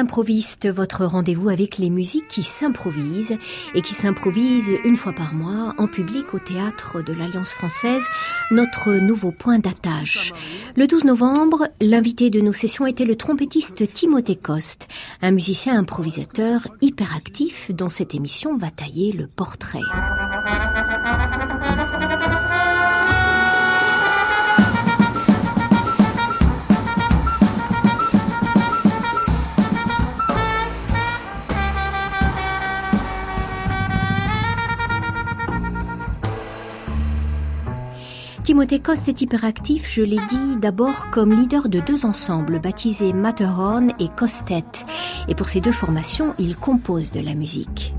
L'improviste, votre rendez-vous avec les musiques qui s'improvisent et qui s'improvisent une fois par mois en public au théâtre de l'Alliance française, notre nouveau point d'attache. Le 12 novembre, l'invité de nos sessions était le trompettiste Timothée Coste, un musicien improvisateur hyperactif dont cette émission va tailler le portrait. Timothée Coste est hyperactif, je l'ai dit, d'abord comme leader de deux ensembles baptisés Matterhorn et Costet. Et pour ces deux formations, il compose de la musique.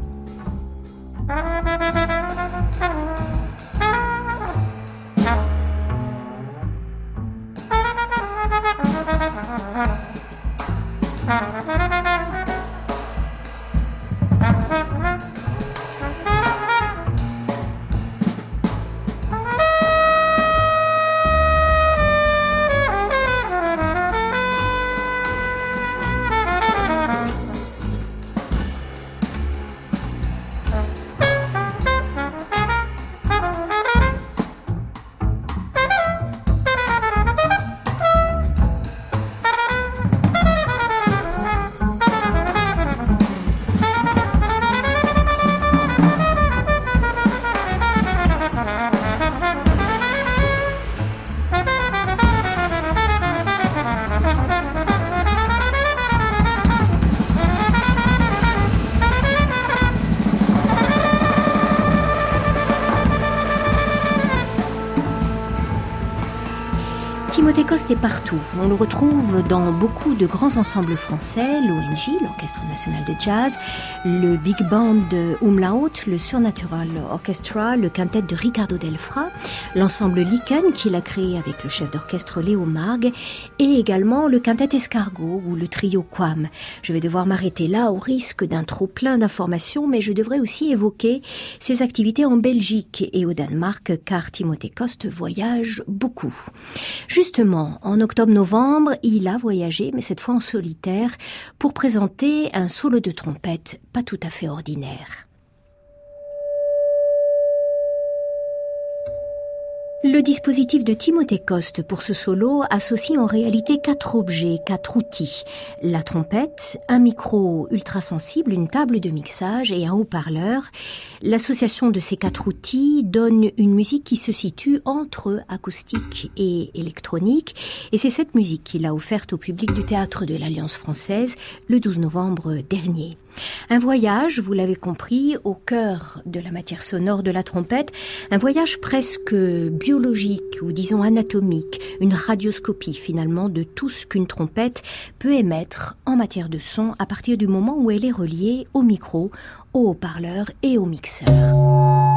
Partout. On le retrouve dans beaucoup de grands ensembles français, l'ONJ, l'Orchestre national de jazz, le Big Band Umlaut, le Surnatural Orchestra, le quintet de Ricardo Delfra, l'ensemble Liken qu'il a créé avec le chef d'orchestre Léo Marg, et également le quintet Escargot ou le trio Quam. Je vais devoir m'arrêter là au risque d'un trop plein d'informations, mais je devrais aussi évoquer ses activités en Belgique et au Danemark, car Timothée Coste voyage beaucoup. Justement, en octobre-novembre, il a voyagé, mais cette fois en solitaire, pour présenter un solo de trompette pas tout à fait ordinaire. Le dispositif de Timothée Coste pour ce solo associe en réalité quatre objets, quatre outils. La trompette, un micro ultra sensible, une table de mixage et un haut-parleur. L'association de ces quatre outils donne une musique qui se situe entre acoustique et électronique. Et c'est cette musique qu'il a offerte au public du théâtre de l'Alliance française le 12 novembre dernier. Un voyage, vous l'avez compris, au cœur de la matière sonore de la trompette, un voyage presque biologique ou disons anatomique, une radioscopie finalement de tout ce qu'une trompette peut émettre en matière de son à partir du moment où elle est reliée au micro, au haut-parleur et au mixeur.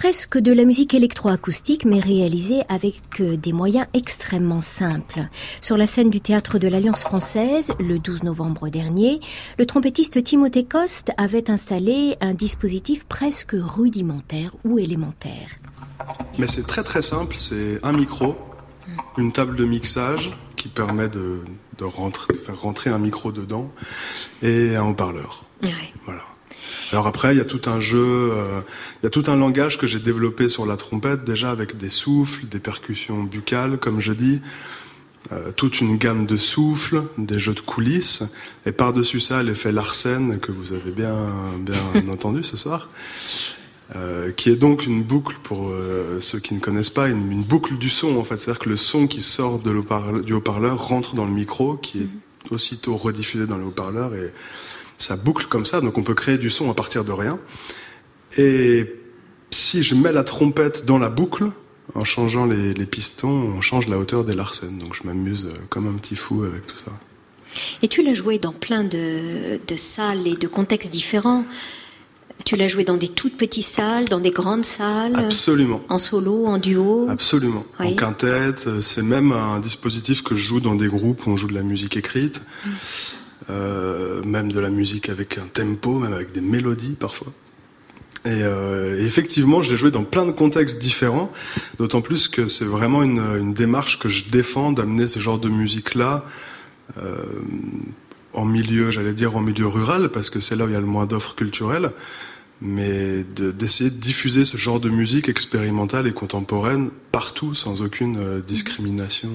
Presque de la musique électroacoustique, mais réalisée avec euh, des moyens extrêmement simples. Sur la scène du théâtre de l'Alliance française, le 12 novembre dernier, le trompettiste Timothée Coste avait installé un dispositif presque rudimentaire ou élémentaire. Mais c'est très très simple, c'est un micro, une table de mixage qui permet de, faire rentrer un micro dedans et un haut-parleur. Voilà. Alors après, il y a tout un jeu, euh, il y a tout un langage que j'ai développé sur la trompette déjà avec des souffles, des percussions buccales, comme je dis, euh, toute une gamme de souffles, des jeux de coulisses, et par-dessus ça l'effet Larsen que vous avez bien bien entendu ce soir. Euh, qui est donc une boucle pour ceux qui ne connaissent pas, une, boucle du son en fait, c'est-à-dire que le son qui sort de du haut-parleur rentre dans le micro, qui est mm-hmm. aussitôt rediffusé dans le haut-parleur et ça boucle comme ça, donc on peut créer du son à partir de rien. Et si je mets la trompette dans la boucle, en changeant les, pistons, on change la hauteur des Larsen. Donc je m'amuse euh, comme un petit fou avec tout ça. Et tu l'as joué dans plein de, salles et de contextes différents. Tu l'as joué dans des toutes petites salles, dans des grandes salles Absolument. En solo, en duo Absolument. En quintette. C'est même un dispositif que je joue dans des groupes où on joue de la musique écrite. Mm. Euh, même de la musique avec un tempo, même avec des mélodies parfois. Et, euh, effectivement, je l'ai joué dans plein de contextes différents, d'autant plus que c'est vraiment une, démarche que je défends d'amener ce genre de musique-là euh, en milieu, j'allais dire en milieu rural, parce que c'est là où il y a le moins d'offres culturelles, mais d'essayer de, diffuser ce genre de musique expérimentale et contemporaine partout, sans aucune discrimination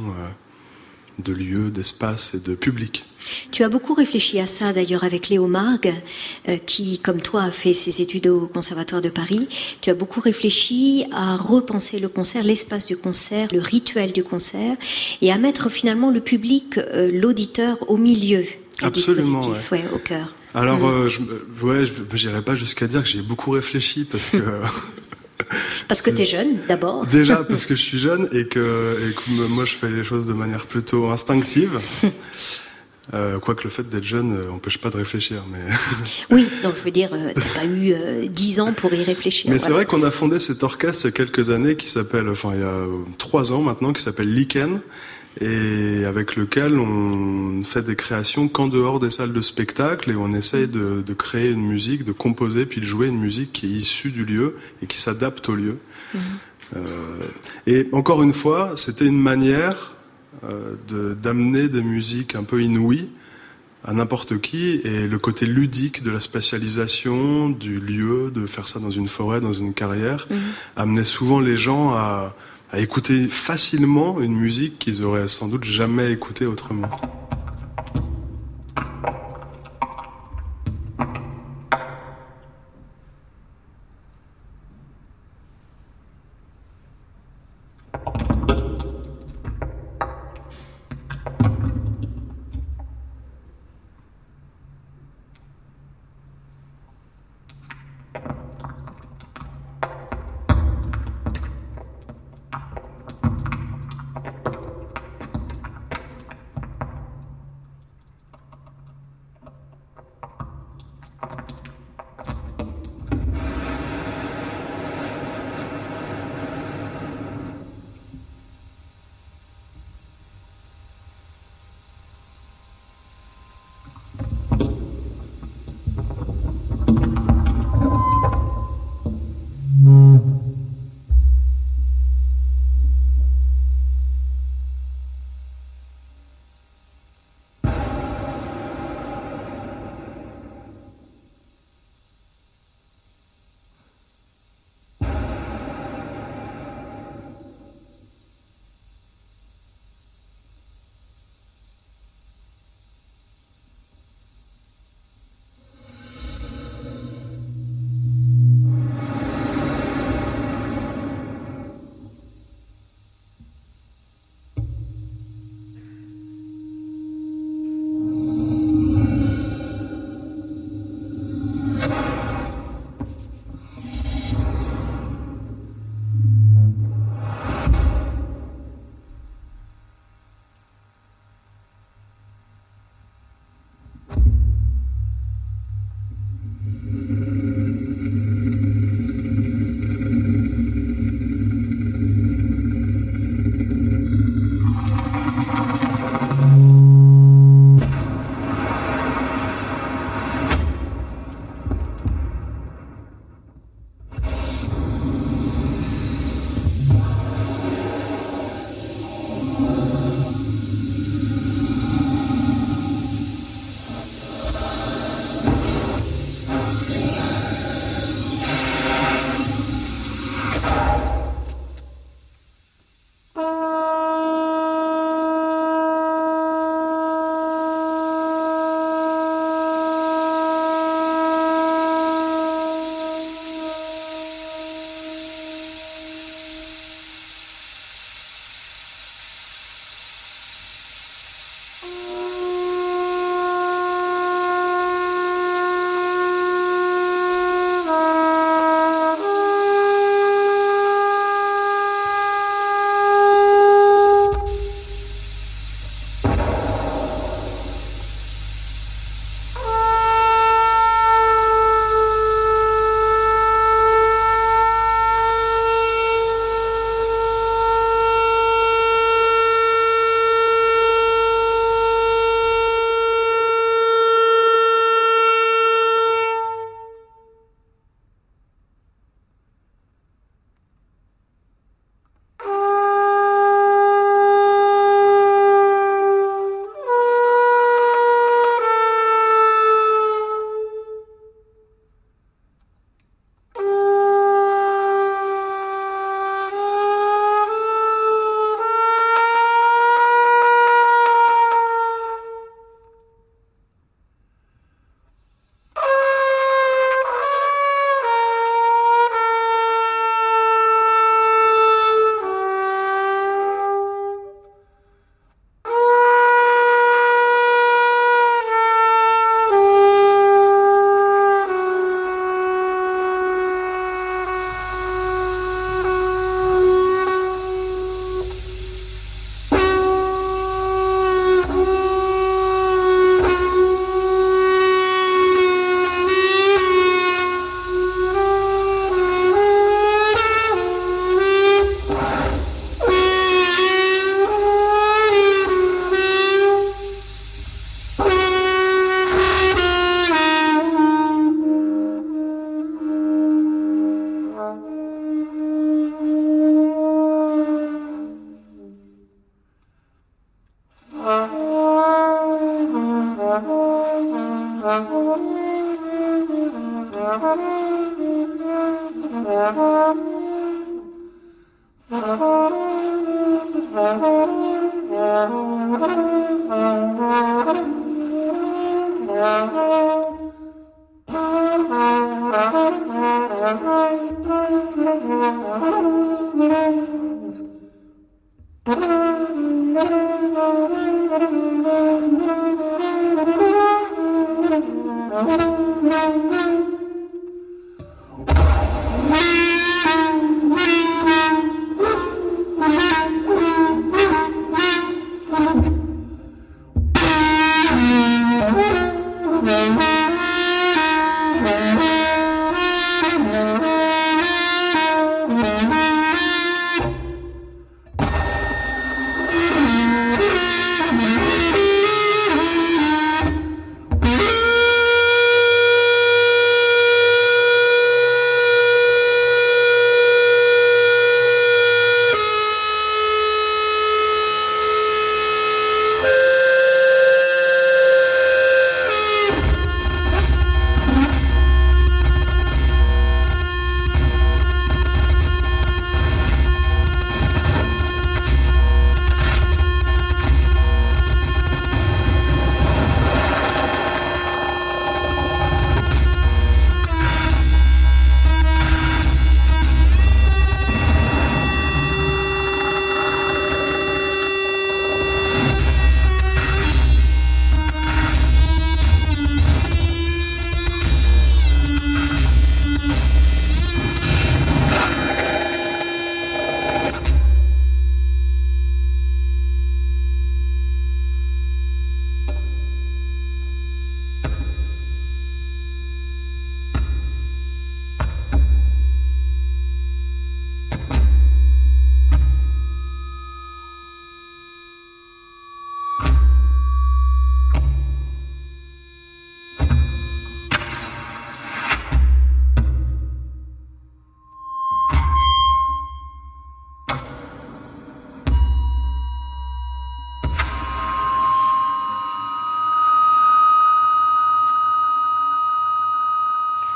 de lieux, d'espace et de public. Tu as beaucoup réfléchi à ça d'ailleurs avec Léo Margue, euh, qui, comme toi, a fait ses études au Conservatoire de Paris. Tu as beaucoup réfléchi à repenser le concert, l'espace du concert, le rituel du concert, et à mettre finalement le public, euh, l'auditeur, au milieu du dispositif, au cœur. Alors, mm. euh, je, ouais, je n'irai pas jusqu'à dire que j'ai beaucoup réfléchi parce que Parce que tu es jeune, d'abord. Déjà, parce que je suis jeune et que, moi, je fais les choses de manière plutôt instinctive. Euh, quoique le fait d'être jeune n'empêche pas de réfléchir. Mais... oui, donc je veux dire, euh, tu n'as pas eu euh, dix ans pour y réfléchir. Mais c'est vrai qu'on a fondé cet orchestre il y a quelques années qui s'appelle, enfin il y a trois ans maintenant, qui s'appelle Liken et avec lequel on fait des créations qu'en dehors des salles de spectacle et on essaye de, de, créer une musique, de composer puis de jouer une musique qui est issue du lieu et qui s'adapte au lieu. Euh, et encore une fois, c'était une manière euh, d'amener des musiques un peu inouïes à n'importe qui et le côté ludique de la spatialisation du lieu, de faire ça dans une forêt, dans une carrière, mhm. amenait souvent les gens à à écouter facilement une musique qu'ils auraient sans doute jamais écoutée autrement.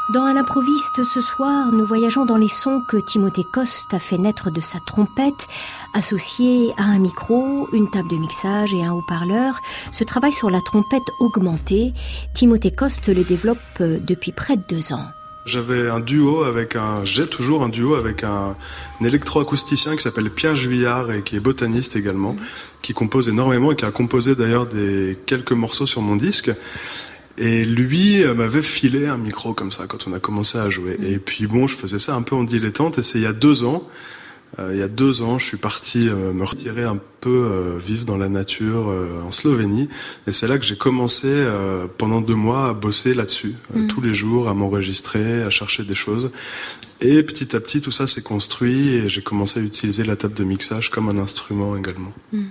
Dans Un improviste ce soir, nous voyageons dans les sons que Timothée Coste a fait naître de sa trompette, associée à un micro, une table de mixage et un haut-parleur. Ce travail sur la trompette augmentée, Timothée Coste le développe depuis près de deux ans. J'avais un duo avec un, j'ai toujours un duo avec un, électroacousticien qui s'appelle Pierre Juillard et qui est botaniste également, qui compose énormément et qui a composé d'ailleurs des quelques morceaux sur mon disque. Et lui euh, m'avait filé un micro comme ça quand on a commencé à jouer. Et puis bon, je faisais ça un peu en dilettante et c'est il y a deux ans. Euh, il y a deux ans, je suis parti euh, me retirer un peu vivre dans la nature en Slovénie. Et c'est là que j'ai commencé pendant deux mois à bosser là-dessus, mm. tous les jours, à m'enregistrer, à chercher des choses. Et petit à petit, tout ça s'est construit et j'ai commencé à utiliser la table de mixage comme un instrument également. Hmm.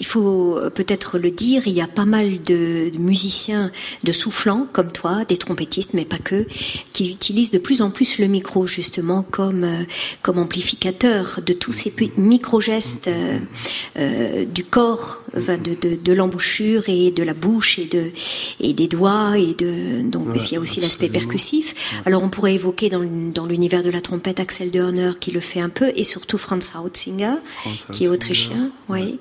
Il faut euh, peut-être le dire, il y a pas mal de musiciens, de soufflants comme toi, des trompettistes, mais pas que, qui utilisent de plus en plus le micro justement comme, euh, comme amplificateur de tous ces micro-gestes euh, du corps, de, de, de l'embouchure et de la bouche et, de, et des doigts. Et de, donc, il y a aussi l'aspect percussif. Alors on pourrait évoquer dans, dans l'univers de la trompette Axel Dörner qui le fait un peu, et surtout Franz Hautzinger, qui est autrichien. Oui.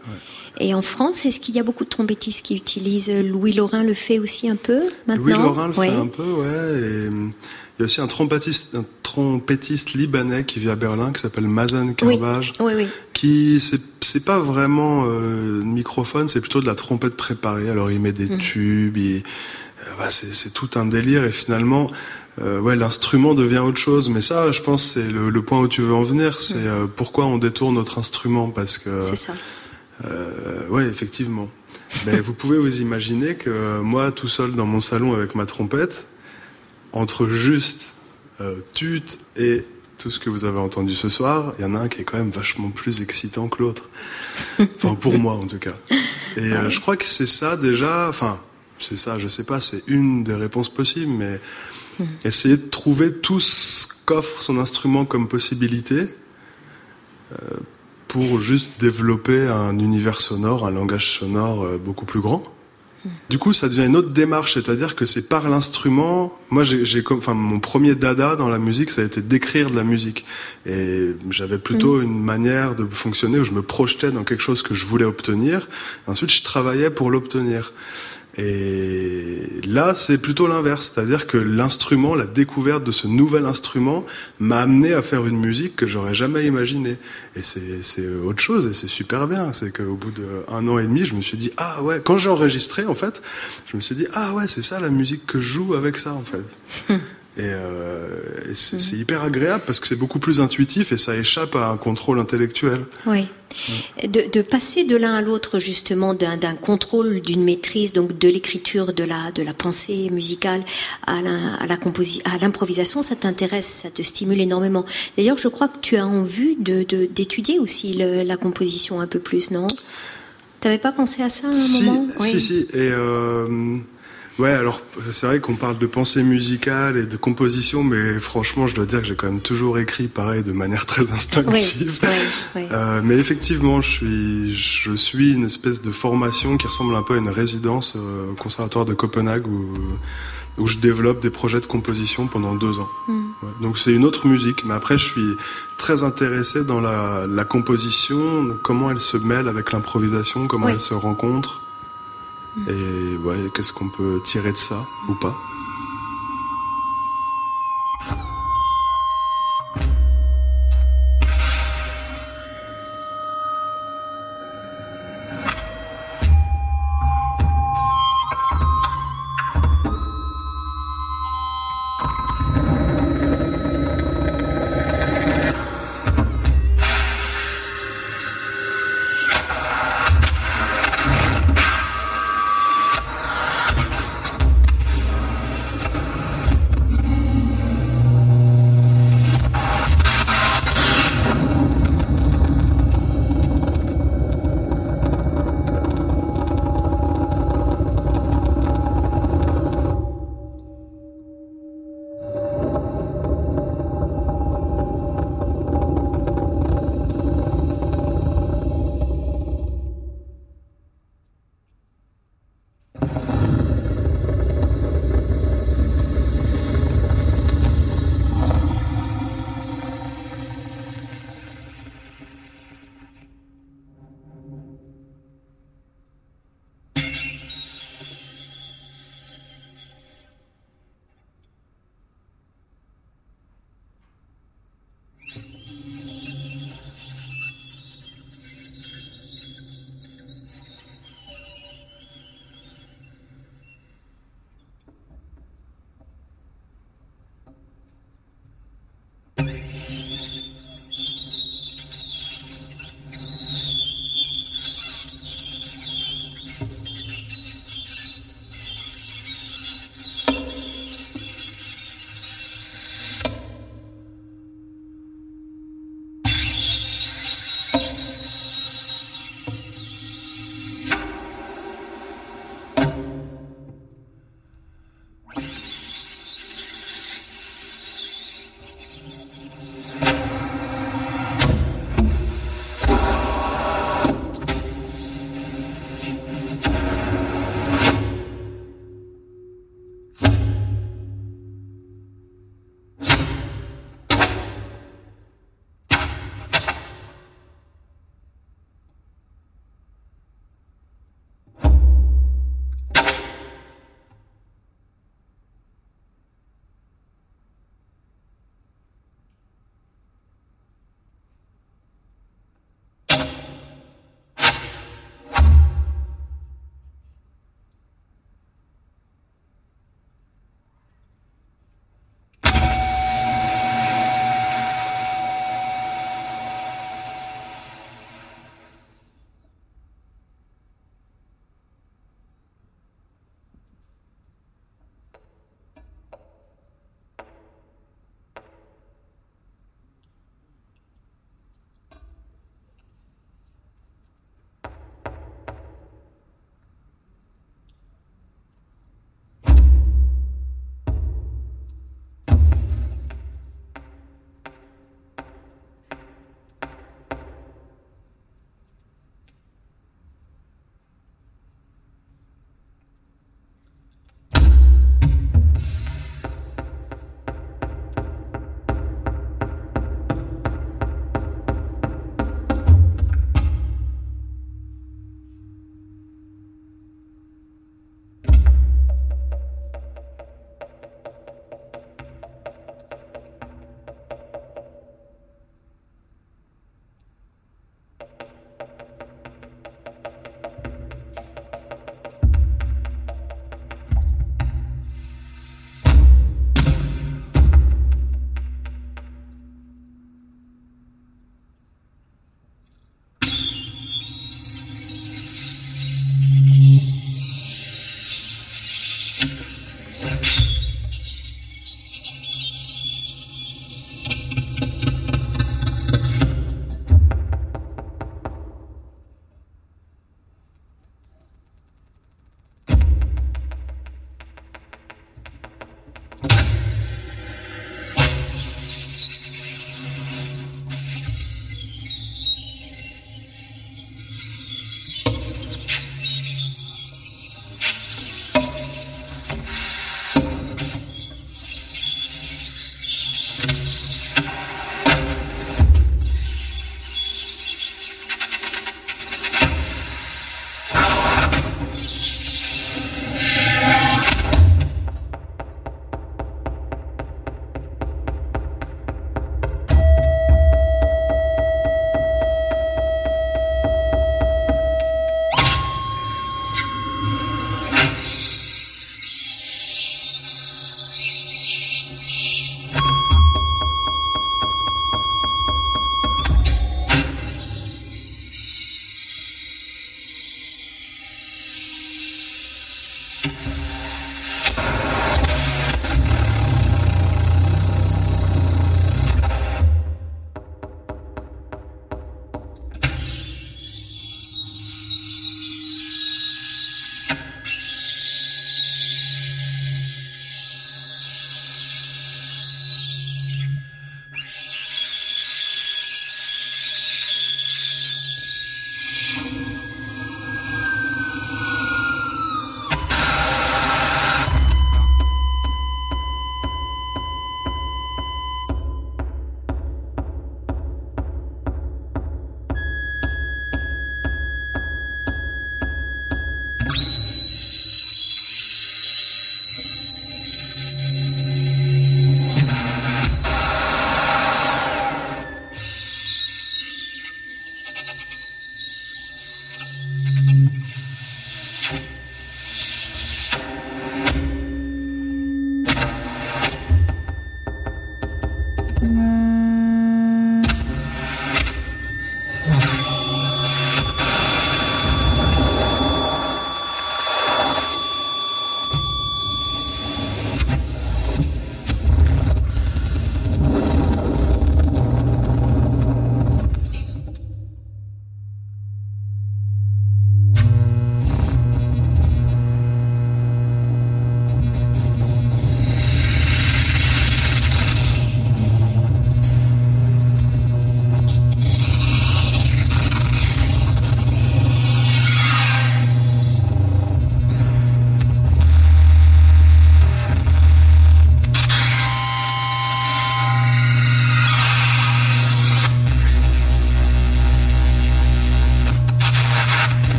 Et en France, est-ce qu'il y a beaucoup de trompettistes qui utilisent Louis Laurin le fait aussi un peu maintenant? Louis Laurin le fait un peu, ouais. Et hum, il y a aussi un trompettiste, un trompettiste libanais qui vit à Berlin, qui s'appelle Mazen Carvage, oui. Oui, qui c'est pas vraiment euh, microphone, c'est plutôt de la trompette préparée. Alors il met des mm. tubes, euh, bah, c'est tout un délire et finalement euh, ouais, l'instrument devient autre chose. Mais ça, je pense, c'est le, point où tu veux en venir. C'est mm. euh, pourquoi on détourne notre instrument, parce que. C'est ça. Euh, ouais, effectivement. Mais vous pouvez vous imaginer que moi, tout seul dans mon salon avec ma trompette, entre juste euh, tut et tout ce que vous avez entendu ce soir, il y en a un qui est quand même vachement plus excitant que l'autre. Enfin, pour moi en tout cas. Et euh, je crois que c'est ça déjà. Enfin, c'est ça. Je sais pas. C'est une des réponses possibles, mais Hmm. Essayer de trouver tout ce qu'offre son instrument comme possibilité euh, pour juste développer un univers sonore, un langage sonore euh, beaucoup plus grand. Du coup, ça devient une autre démarche, c'est-à-dire que c'est par l'instrument. Moi, j'ai, enfin, mon premier dada dans la musique, ça a été d'écrire de la musique, et j'avais plutôt hmm. une manière de fonctionner où je me projetais dans quelque chose que je voulais obtenir. Et ensuite, je travaillais pour l'obtenir. Et là, c'est plutôt l'inverse, c'est-à-dire que l'instrument, la découverte de ce nouvel instrument m'a amené à faire une musique que j'aurais jamais imaginée. Et c'est autre chose, et c'est super bien. C'est qu'au bout d'un an et demi, je me suis dit ah ouais. Quand j'ai enregistré, en fait, je me suis dit ah ouais, c'est ça la musique que je joue avec ça, en fait. Et, euh, mhm. c'est hyper agréable parce que c'est beaucoup plus intuitif et ça échappe à un contrôle intellectuel. Oui. De, de, passer de l'un à l'autre justement d'un contrôle, d'une maîtrise, donc de l'écriture, de la, de la pensée musicale à l'improvisation, ça t'intéresse, ça te stimule énormément. D'ailleurs, je crois que tu as envie d'étudier de, aussi la composition un peu plus, non? T'avais pas pensé à ça à un si, moment? Si, si. Et euh, Ouais, alors c'est vrai qu'on parle de pensée musicale et de composition, mais franchement, je dois dire que j'ai quand même toujours écrit pareil de manière très instinctive. Euh, mais effectivement, je suis, je suis une espèce de formation qui ressemble un peu à une résidence euh, au conservatoire de Copenhague où, où je développe des projets de composition pendant deux ans. Hmm. donc c'est une autre musique, mais après je suis très intéressé dans la, la composition, comment elle se mêle avec l'improvisation, comment elle se rencontre. Et ouais, qu'est-ce qu'on peut tirer de ça ou pas?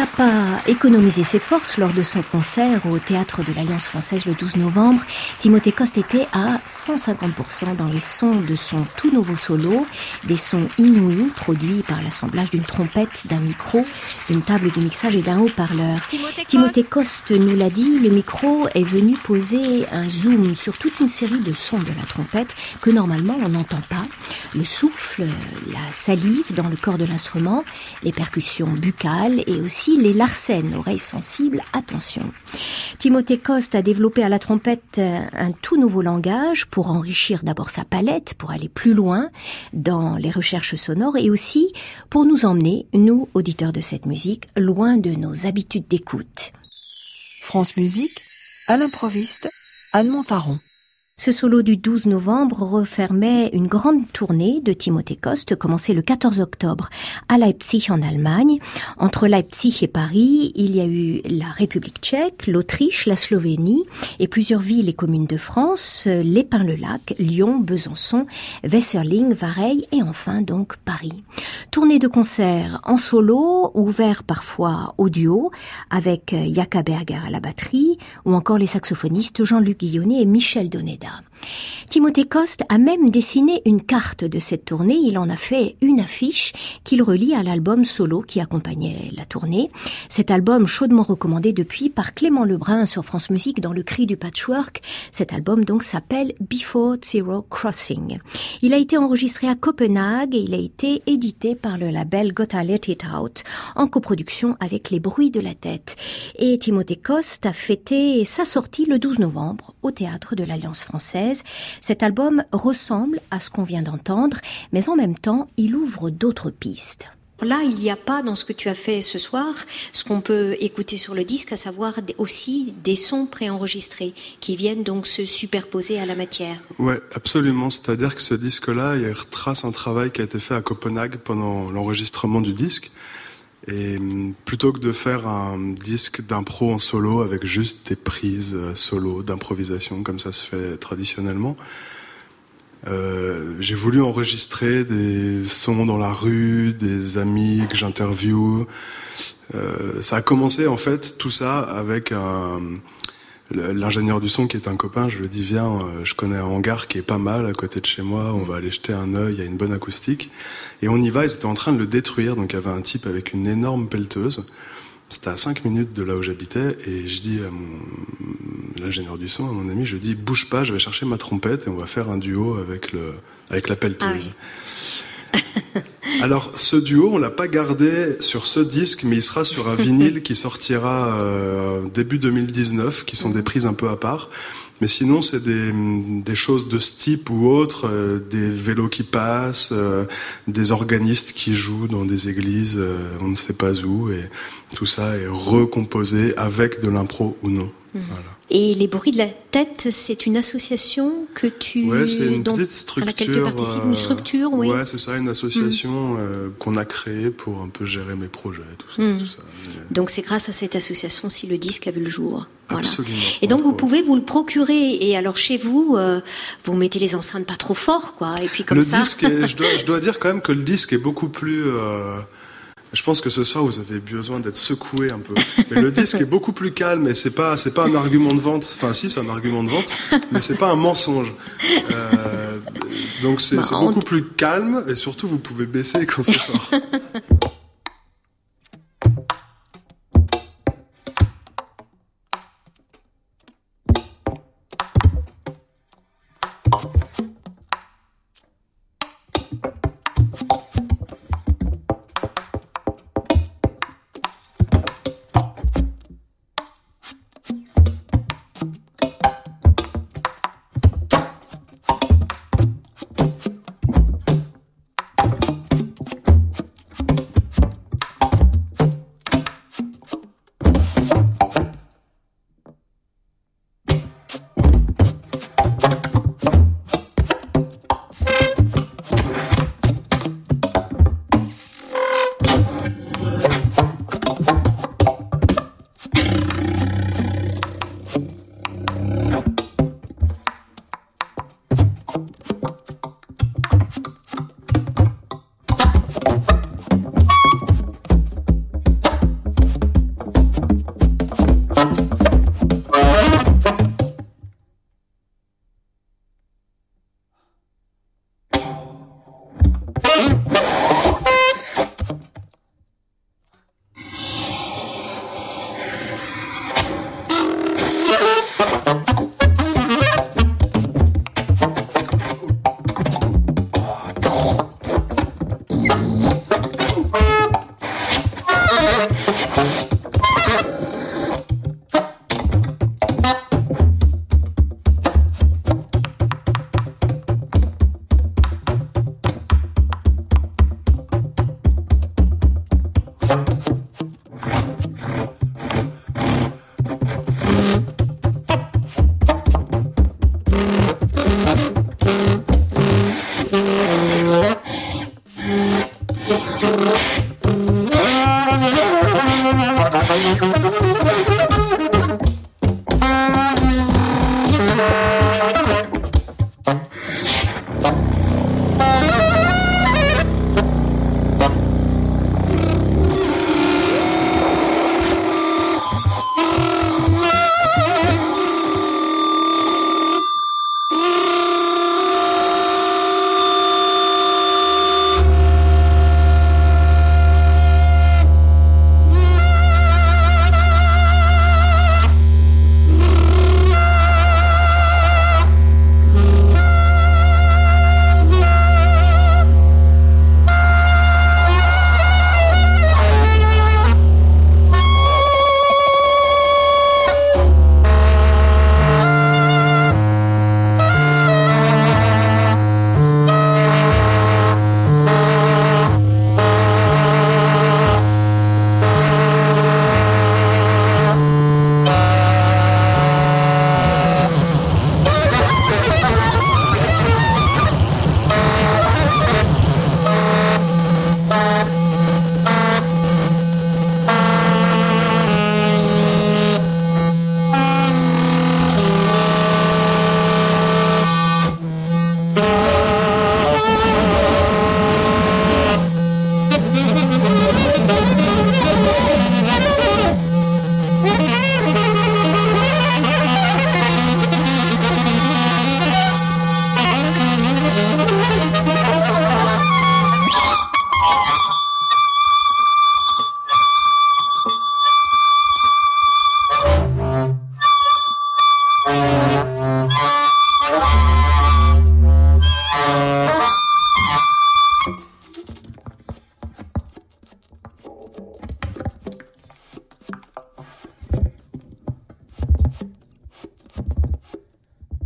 N'a pas économisé ses forces lors de son concert au théâtre de l'Alliance française le 12 novembre. Timothée Coste était à 150% dans les sons de son tout nouveau solo, des sons inouïs produits par l'assemblage d'une trompette, d'un micro, d'une table de mixage et d'un haut-parleur. Timothée, Coste nous l'a dit, le micro est venu poser un zoom sur toute une série de sons de la trompette que normalement on n'entend pas. Le souffle, la salive dans le corps de l'instrument, les percussions buccales et aussi les larcènes, oreilles sensibles, attention. Timothée Coste a développé à la trompette un tout nouveau langage pour enrichir d'abord sa palette, pour aller plus loin dans les recherches sonores et aussi pour nous emmener, nous, auditeurs de cette musique, loin de nos habitudes d'écoute. France Musique, à l'improviste, Anne Montaron. Ce solo du 12 novembre refermait une grande tournée de Timothée Coste commencée le 14 octobre à Leipzig en Allemagne. Entre Leipzig et Paris, il y a eu la République tchèque, l'Autriche, la Slovénie et plusieurs villes et communes de France, les le lac Lyon, Besançon, Wesserling, Vareille et enfin donc Paris. Tournée de concerts en solo, ouvert parfois au duo avec Yaka Berger à la batterie ou encore les saxophonistes Jean-Luc Guillonnet et Michel Doneda. Timothée Coste a même dessiné une carte de cette tournée. Il en a fait une affiche qu'il relie à l'album solo qui accompagnait la tournée. Cet album chaudement recommandé depuis par Clément Lebrun sur France Musique dans le cri du patchwork. Cet album donc s'appelle Before Zero Crossing. Il a été enregistré à Copenhague et il a été édité par le label Gotta Let It Out en coproduction avec Les Bruits de la Tête. Et Timothée Coste a fêté sa sortie le 12 novembre au théâtre de l'Alliance française cet album ressemble à ce qu'on vient d'entendre, mais en même temps, il ouvre d'autres pistes. Là, il n'y a pas dans ce que tu as fait ce soir ce qu'on peut écouter sur le disque, à savoir aussi des sons préenregistrés qui viennent donc se superposer à la matière. Oui, absolument. C'est-à-dire que ce disque-là, il retrace un travail qui a été fait à Copenhague pendant l'enregistrement du disque. Et hum, plutôt que de faire un disque d'impro en solo avec juste des prises euh, solo d'improvisation comme ça se fait traditionnellement, euh, j'ai voulu enregistrer des sons dans la rue, des amis que j'interviewe. Euh, ça a commencé en fait tout ça avec un L'ingénieur du son qui est un copain, je lui dis viens, euh, je connais un hangar qui est pas mal à côté de chez moi, on va aller jeter un œil, il y a une bonne acoustique. Et on y va, ils étaient en train de le détruire, donc il y avait un type avec une énorme pelleteuse. C'était à 5 minutes de là où j'habitais, et je dis à mon l'ingénieur du son, à mon ami, je dis bouge pas, je vais chercher ma trompette et on va faire un duo avec le avec la pelleteuse. Ah Alors, ce duo, on l'a pas gardé sur ce disque, mais il sera sur un vinyle qui sortira euh, début 2019, qui sont des prises un peu à part. Mais sinon, c'est des, des, choses de ce type ou autre, euh, des vélos qui passent, euh, des organistes qui jouent dans des églises, on ne sait pas où, et tout ça est recomposé avec de l'impro ou non. Mmh. Voilà. Et les bruits de la tête, c'est une association que tu ouais, c'est une petite structure, à laquelle tu participes, une structure, oui. Ouais, c'est ça, une association mm. euh, qu'on a créée pour un peu gérer mes projets, tout ça. Mm. Tout ça. Donc c'est grâce à cette association si le disque a vu le jour. Voilà. Absolument. Et donc vous pouvez vous le procurer. Et alors chez vous, euh, vous mettez les enceintes pas trop fort, quoi. Et puis comme le ça. Disque est, je, dois, je dois dire quand même que le disque est beaucoup plus. Euh, je pense que ce soir vous avez besoin d'être secoué un peu. Mais le disque est beaucoup plus calme et c'est pas c'est pas un argument de vente. Enfin si c'est un argument de vente, mais c'est pas un mensonge. Euh, donc c'est bah, beaucoup plus calme et surtout vous pouvez baisser quand c'est fort.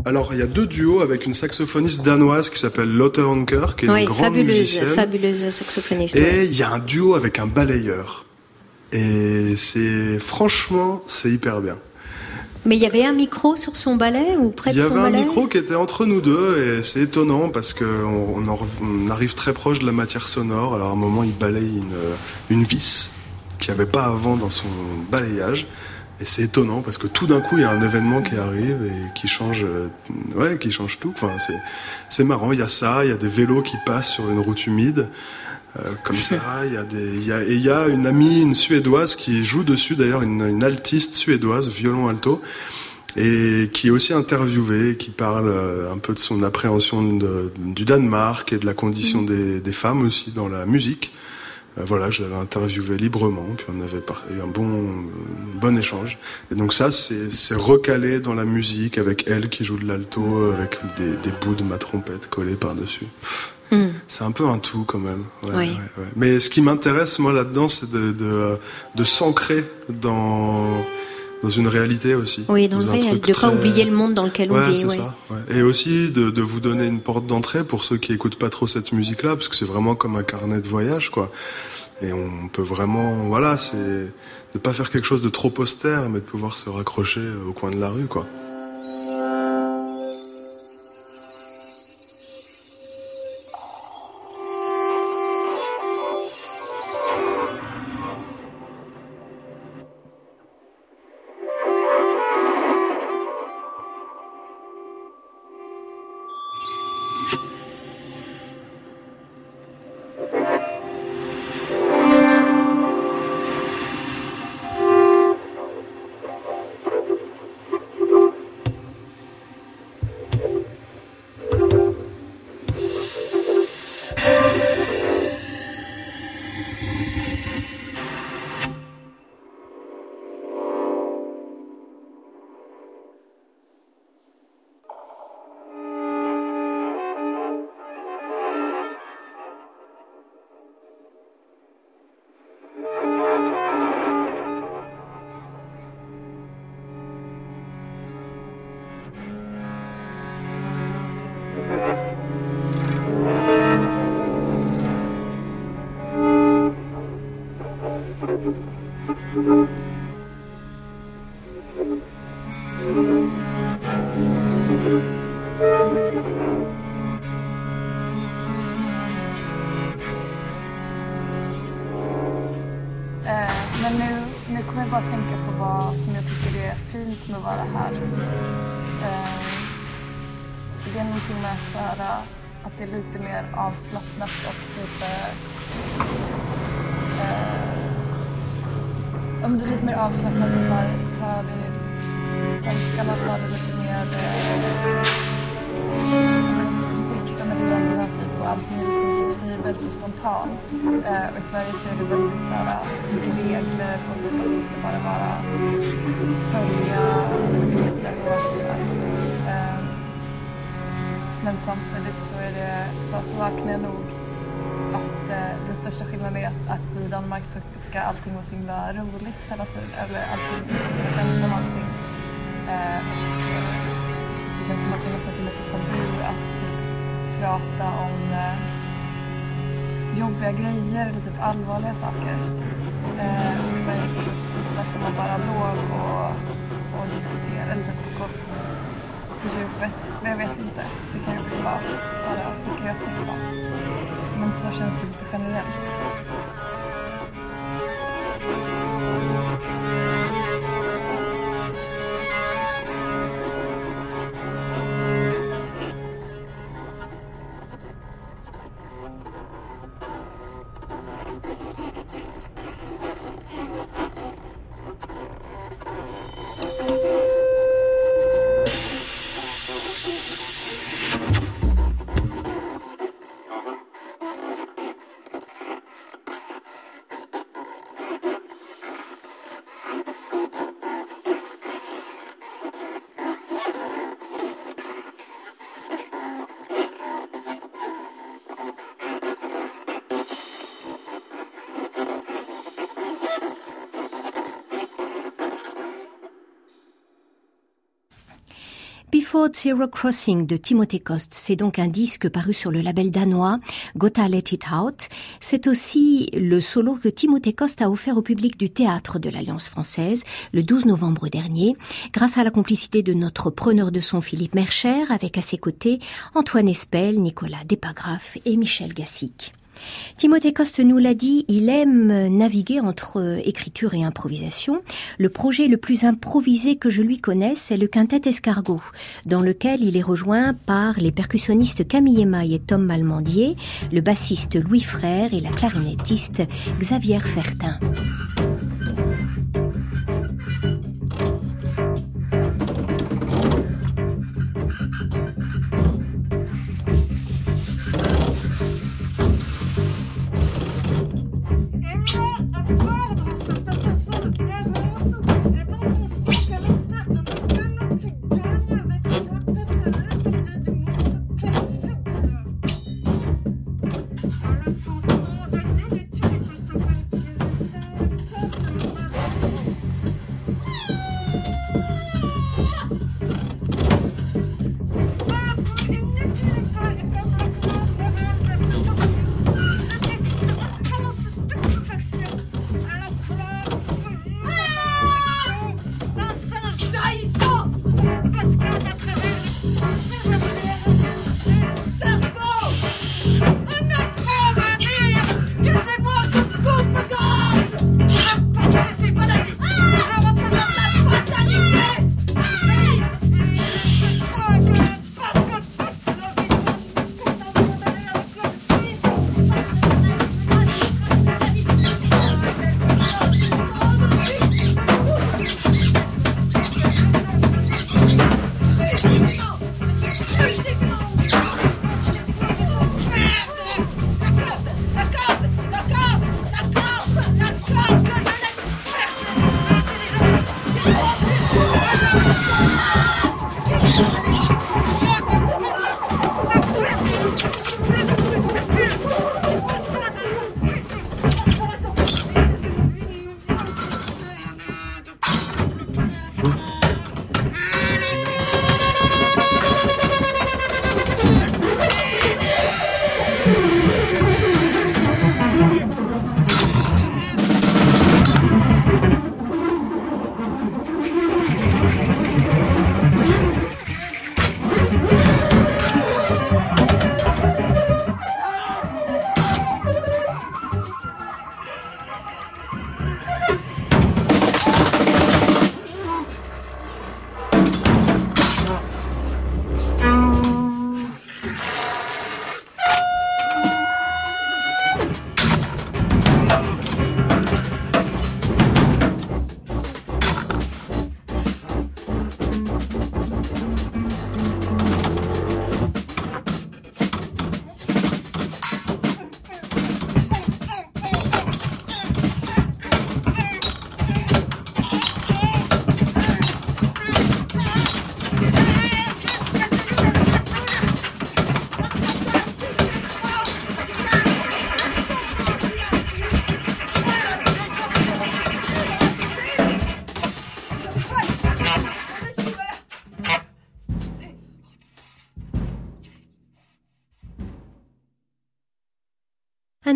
Alors, il y a deux duos avec une saxophoniste danoise qui s'appelle Lotte Anker, qui est une grande fabuleuse, musicienne. fabuleuse saxophoniste. Et il y a un duo avec un balayeur. Et c'est, franchement, c'est hyper bien. Mais il y avait un micro sur son balai ou près Il de y son avait un balai micro qui était entre nous deux et c'est étonnant parce qu'on on arrive très proche de la matière sonore. Alors à un moment, il balaye une, une vis qu'il n'y avait pas avant dans son balayage. Et c'est étonnant parce que tout d'un coup, il y a un événement qui arrive et qui change, euh, ouais, qui change tout. Enfin, c'est, c'est marrant. Il y a ça, il y a des vélos qui passent sur une route humide. euh, comme ça, il y a des, il y a, et il y a une amie, une suédoise qui joue dessus d'ailleurs, une, une altiste suédoise, violon alto, et qui est aussi interviewée, qui parle euh, un peu de son appréhension de- du Danemark et de la condition des, des femmes aussi dans la musique. Euh, voilà, je l'avais interviewé librement, puis on avait eu un bon, un bon échange. Et donc ça, c'est recalé dans la musique avec elle qui joue de l'alto, avec des, des bouts de ma trompette collés par-dessus. Hmm. C'est un peu un tout quand même. Ouais, Oui. ouais, ouais. Mais ce qui m'intéresse moi là-dedans, c'est de, de, euh, de s'ancrer dans dans une réalité aussi. Oui, dans le truc de ne pas très- oublier le monde dans lequel on vit. ouais. ça. ouais. Et aussi de, de vous donner une porte d'entrée pour ceux qui écoutent pas trop cette musique-là, parce que c'est vraiment comme un carnet de voyage, quoi. Et on peut vraiment, voilà, c'est de pas faire quelque chose de trop austère, mais de pouvoir se raccrocher au coin de la rue, quoi. Till det är lite mer avslappnat och typ... Eh, eh, ja, men det är lite mer avslappnat. och så här, att, i Danmark så ska allting vara så himla roligt hela tiden. Eller allting, ska vara skämta om allting. Eh, och, eh, det känns som att det nästan är lite tabu att typ prata om eh, jobbiga grejer eller typ allvarliga saker. Eh, och i Sverige så känns det som att där får man bara lov och, och diskutera eller typ gå på djupet. Men jag vet inte. Det kan ju också vara bara vilka jag har träffat. Men så känns det lite generellt. Before Zero Crossing de Timothée Coste, c'est donc un disque paru sur le label danois Gotta Let It Out. C'est aussi le solo que Timothée Coste a offert au public du théâtre de l'Alliance française le 12 novembre dernier, grâce à la complicité de notre preneur de son Philippe Mercher, avec à ses côtés Antoine Espel, Nicolas Despagraphe et Michel Gassic. Timothée Coste nous l'a dit, il aime naviguer entre écriture et improvisation. Le projet le plus improvisé que je lui connaisse, c'est le quintet Escargot, dans lequel il est rejoint par les percussionnistes Camille Emaille et Tom Malmandier, le bassiste Louis Frère et la clarinettiste Xavier Fertin.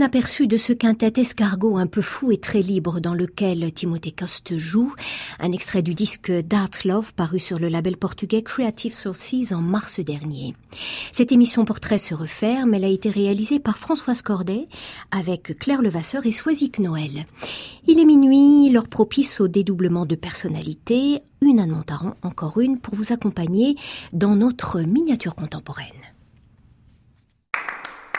Aperçu de ce quintet escargot un peu fou et très libre dans lequel Timothée Coste joue, un extrait du disque Dart Love paru sur le label portugais Creative Sources en mars dernier. Cette émission portrait se referme, elle a été réalisée par Françoise Cordet avec Claire Levasseur et Soisic Noël. Il est minuit, l'heure propice au dédoublement de personnalités, une à Montaron, encore une pour vous accompagner dans notre miniature contemporaine